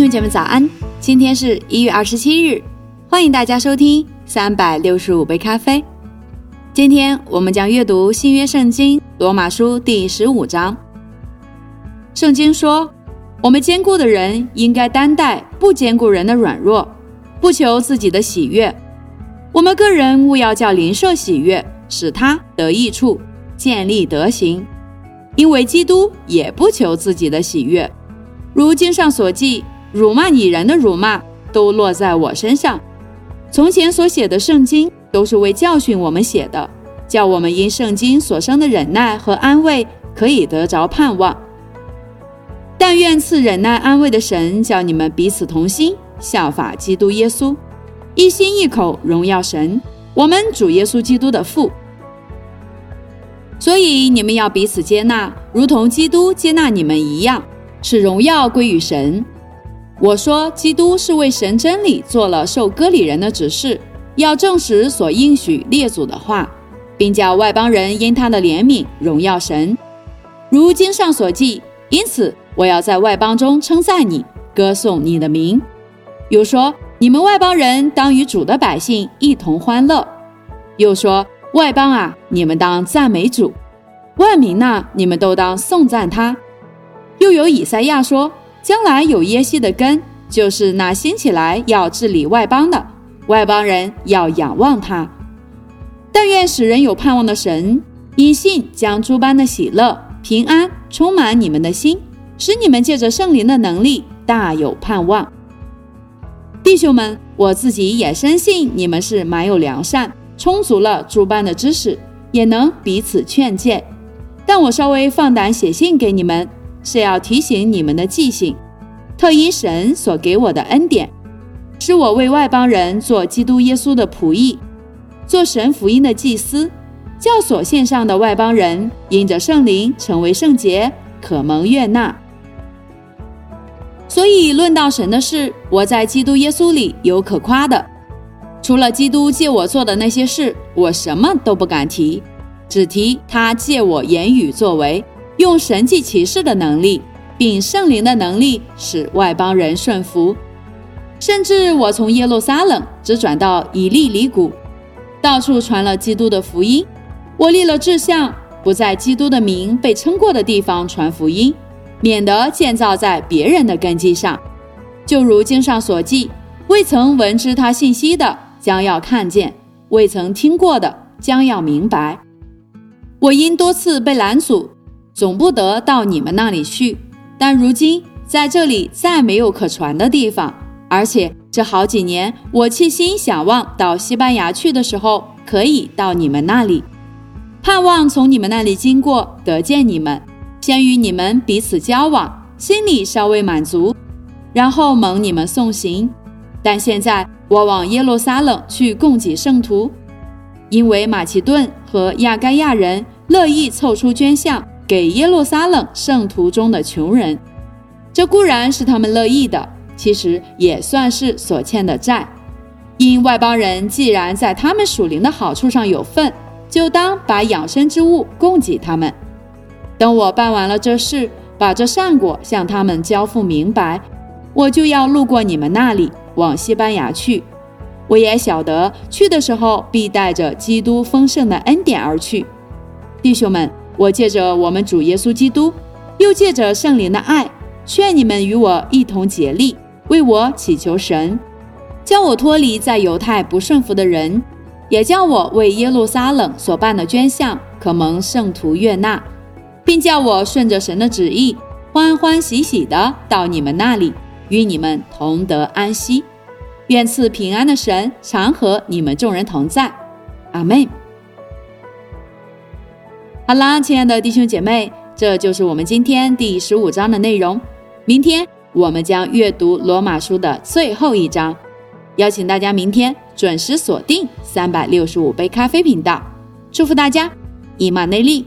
兄姐妹早安，今天是一月二十七日，欢迎大家收听三百六十五杯咖啡。今天我们将阅读新约圣经罗马书第十五章。圣经说，我们坚固的人应该担待不坚固人的软弱，不求自己的喜悦。我们个人务要叫邻舍喜悦，使他得益处，建立德行。因为基督也不求自己的喜悦。如经上所记，辱骂你人的辱骂都落在我身上。从前所写的圣经都是为教训我们写的，叫我们因圣经所生的忍耐和安慰，可以得着盼望。但愿赐忍耐安慰的神，叫你们彼此同心，效法基督耶稣，一心一口荣耀神，我们主耶稣基督的父。所以你们要彼此接纳，如同基督接纳你们一样。使荣耀归于神。我说，基督是为神真理做了受割礼人的指示，要证实所应许列祖的话，并叫外邦人因他的怜悯荣耀神。如经上所记，因此我要在外邦中称赞你，歌颂你的名。又说，你们外邦人当与主的百姓一同欢乐。又说，外邦啊，你们当赞美主；万民呐，你们都当颂赞他。又有以赛亚说：“将来有耶西的根，就是那兴起来要治理外邦的，外邦人要仰望他。但愿使人有盼望的神，因信将诸般的喜乐、平安充满你们的心，使你们借着圣灵的能力大有盼望。弟兄们，我自己也深信你们是蛮有良善，充足了诸般的知识，也能彼此劝诫。但我稍微放胆写信给你们。”是要提醒你们的记性，特因神所给我的恩典，使我为外邦人做基督耶稣的仆役，做神福音的祭司，教所献上的外邦人因着圣灵成为圣洁，可蒙悦纳。所以论到神的事，我在基督耶稣里有可夸的，除了基督借我做的那些事，我什么都不敢提，只提他借我言语作为。用神迹奇事的能力，并圣灵的能力，使外邦人顺服。甚至我从耶路撒冷只转到以利里谷，到处传了基督的福音。我立了志向，不在基督的名被称过的地方传福音，免得建造在别人的根基上。就如经上所记：未曾闻知他信息的，将要看见；未曾听过的，将要明白。我因多次被拦阻。总不得到你们那里去，但如今在这里再没有可传的地方，而且这好几年我气心想望到西班牙去的时候，可以到你们那里，盼望从你们那里经过得见你们，先与你们彼此交往，心里稍微满足，然后蒙你们送行。但现在我往耶路撒冷去供给圣徒，因为马其顿和亚该亚人乐意凑出捐项。给耶路撒冷圣徒中的穷人，这固然是他们乐意的，其实也算是所欠的债。因外邦人既然在他们属灵的好处上有份，就当把养生之物供给他们。等我办完了这事，把这善果向他们交付明白，我就要路过你们那里，往西班牙去。我也晓得去的时候必带着基督丰盛的恩典而去，弟兄们。我借着我们主耶稣基督，又借着圣灵的爱，劝你们与我一同竭力，为我祈求神，叫我脱离在犹太不顺服的人，也叫我为耶路撒冷所办的捐项可蒙圣徒悦纳，并叫我顺着神的旨意，欢欢喜喜的到你们那里，与你们同得安息。愿赐平安的神常和你们众人同在。阿门。好啦，亲爱的弟兄姐妹，这就是我们今天第十五章的内容。明天我们将阅读罗马书的最后一章。邀请大家明天准时锁定三百六十五杯咖啡频道。祝福大家，以马内利。